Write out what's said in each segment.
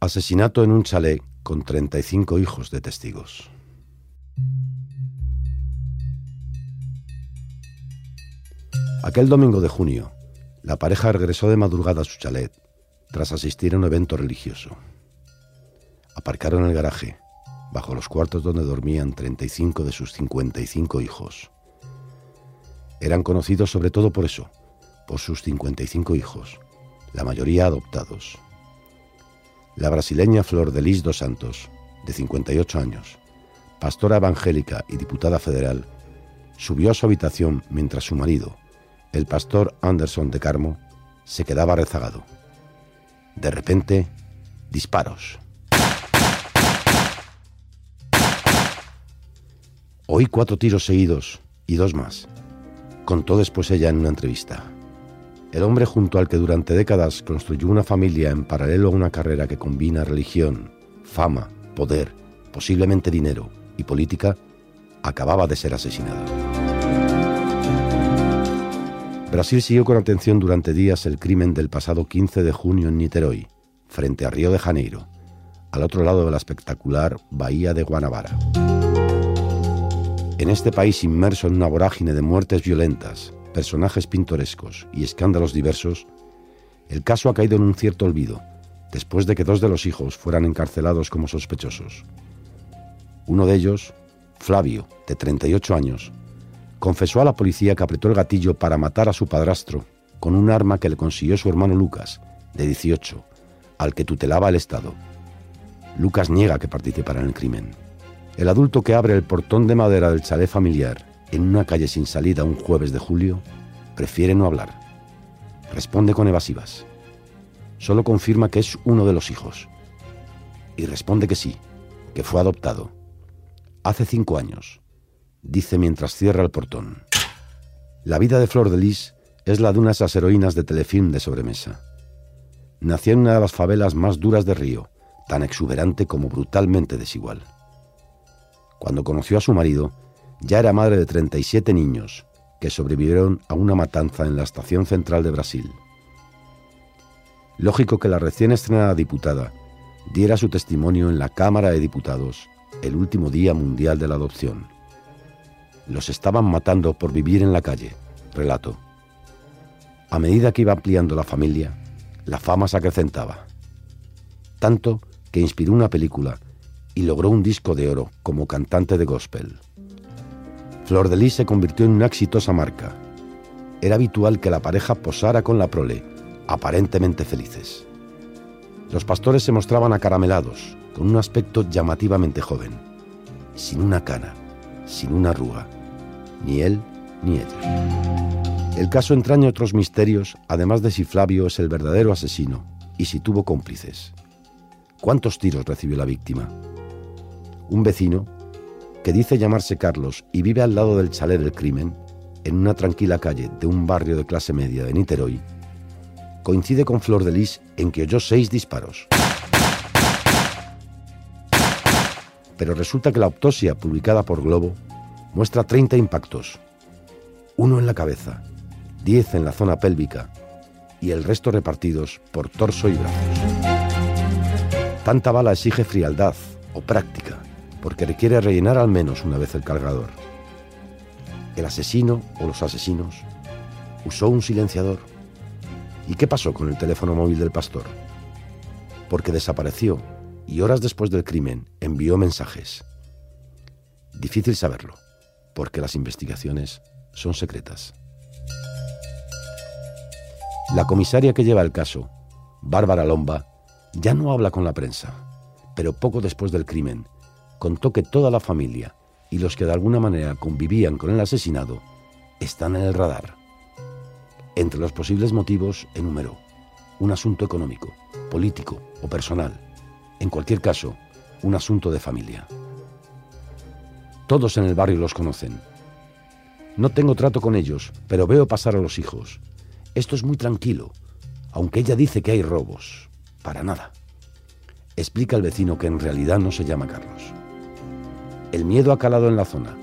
Asesinato en un chalet con 35 hijos de testigos. Aquel domingo de junio, la pareja regresó de madrugada a su chalet tras asistir a un evento religioso. Aparcaron el garaje, bajo los cuartos donde dormían 35 de sus 55 hijos. Eran conocidos sobre todo por eso, por sus 55 hijos, la mayoría adoptados. La brasileña Flor de Lis dos Santos, de 58 años, pastora evangélica y diputada federal, subió a su habitación mientras su marido, el pastor Anderson de Carmo, se quedaba rezagado. De repente, disparos. Oí cuatro tiros seguidos y dos más, contó después ella en una entrevista. El hombre junto al que durante décadas construyó una familia en paralelo a una carrera que combina religión, fama, poder, posiblemente dinero y política, acababa de ser asesinado. Brasil siguió con atención durante días el crimen del pasado 15 de junio en Niterói, frente a Río de Janeiro, al otro lado de la espectacular Bahía de Guanabara. En este país inmerso en una vorágine de muertes violentas, personajes pintorescos y escándalos diversos, el caso ha caído en un cierto olvido, después de que dos de los hijos fueran encarcelados como sospechosos. Uno de ellos, Flavio, de 38 años, confesó a la policía que apretó el gatillo para matar a su padrastro con un arma que le consiguió su hermano Lucas, de 18, al que tutelaba el Estado. Lucas niega que participara en el crimen. El adulto que abre el portón de madera del chalet familiar en una calle sin salida un jueves de julio prefiere no hablar. Responde con evasivas. Solo confirma que es uno de los hijos. Y responde que sí, que fue adoptado. Hace cinco años, dice mientras cierra el portón. La vida de Flor de Lis es la de una de esas heroínas de telefilm de sobremesa. Nació en una de las favelas más duras de Río, tan exuberante como brutalmente desigual. Cuando conoció a su marido, ya era madre de 37 niños que sobrevivieron a una matanza en la estación central de Brasil. Lógico que la recién estrenada diputada diera su testimonio en la Cámara de Diputados el último Día Mundial de la Adopción. Los estaban matando por vivir en la calle, relato. A medida que iba ampliando la familia, la fama se acrecentaba. Tanto que inspiró una película y logró un disco de oro como cantante de gospel. Flor de Lis se convirtió en una exitosa marca. Era habitual que la pareja posara con la prole, aparentemente felices. Los pastores se mostraban acaramelados, con un aspecto llamativamente joven, sin una cana, sin una arruga, ni él ni ella. El caso entraña otros misterios, además de si Flavio es el verdadero asesino y si tuvo cómplices. ¿Cuántos tiros recibió la víctima? Un vecino, que dice llamarse Carlos y vive al lado del chalet del crimen, en una tranquila calle de un barrio de clase media de Niterói, coincide con Flor de Lis en que oyó seis disparos. Pero resulta que la autopsia publicada por Globo muestra 30 impactos, uno en la cabeza, 10 en la zona pélvica y el resto repartidos por torso y brazos. Tanta bala exige frialdad o práctica, porque requiere rellenar al menos una vez el cargador. El asesino o los asesinos usó un silenciador. ¿Y qué pasó con el teléfono móvil del pastor? Porque desapareció y horas después del crimen envió mensajes. Difícil saberlo porque las investigaciones son secretas. La comisaria que lleva el caso, Bárbara Lomba, ya no habla con la prensa, pero poco después del crimen contó que toda la familia y los que de alguna manera convivían con el asesinado están en el radar. Entre los posibles motivos enumeró un asunto económico, político o personal, en cualquier caso, un asunto de familia. Todos en el barrio los conocen. No tengo trato con ellos, pero veo pasar a los hijos. Esto es muy tranquilo, aunque ella dice que hay robos. Para nada. Explica el vecino que en realidad no se llama Carlos. El miedo ha calado en la zona.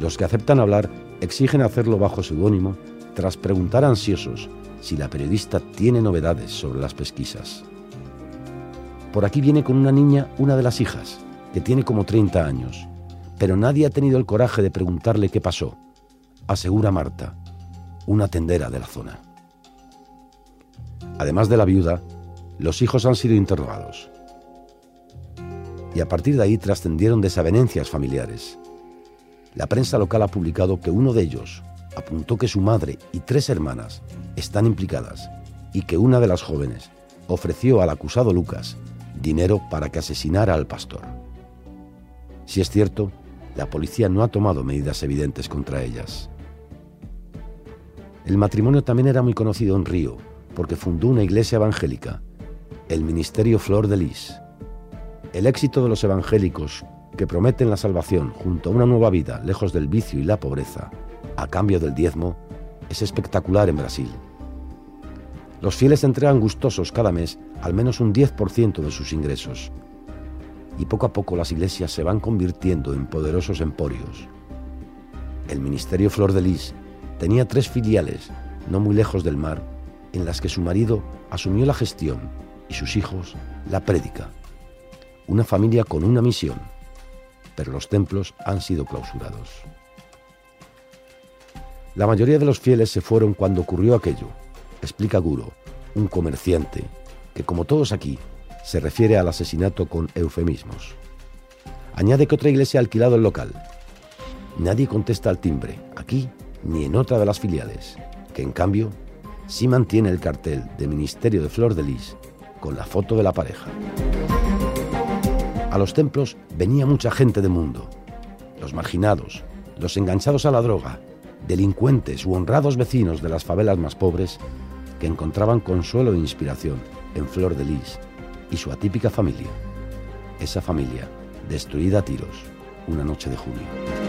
Los que aceptan hablar exigen hacerlo bajo seudónimo tras preguntar ansiosos si la periodista tiene novedades sobre las pesquisas. Por aquí viene con una niña una de las hijas, que tiene como 30 años, pero nadie ha tenido el coraje de preguntarle qué pasó, asegura Marta, una tendera de la zona. Además de la viuda, los hijos han sido interrogados. Y a partir de ahí trascendieron desavenencias familiares. La prensa local ha publicado que uno de ellos apuntó que su madre y tres hermanas están implicadas y que una de las jóvenes ofreció al acusado Lucas dinero para que asesinara al pastor. Si es cierto, la policía no ha tomado medidas evidentes contra ellas. El matrimonio también era muy conocido en Río, porque fundó una iglesia evangélica, el Ministerio Flor de Lis. El éxito de los evangélicos, que prometen la salvación junto a una nueva vida lejos del vicio y la pobreza, a cambio del diezmo, es espectacular en Brasil. Los fieles entregan gustosos cada mes al menos un 10% de sus ingresos. Y poco a poco las iglesias se van convirtiendo en poderosos emporios. El Ministerio Flor de Lis tenía tres filiales, no muy lejos del mar, en las que su marido asumió la gestión y sus hijos la prédica. Una familia con una misión, pero los templos han sido clausurados. La mayoría de los fieles se fueron cuando ocurrió aquello, explica Guro, un comerciante que, como todos aquí, se refiere al asesinato con eufemismos. Añade que otra iglesia ha alquilado el local. Nadie contesta al timbre, aquí ni en otra de las filiales, que en cambio sí mantiene el cartel de Ministerio de Flor de Lis con la foto de la pareja. A los templos venía mucha gente de mundo, los marginados, los enganchados a la droga, delincuentes u honrados vecinos de las favelas más pobres que encontraban consuelo e inspiración en Flor de Lis y su atípica familia. Esa familia destruida a tiros una noche de junio.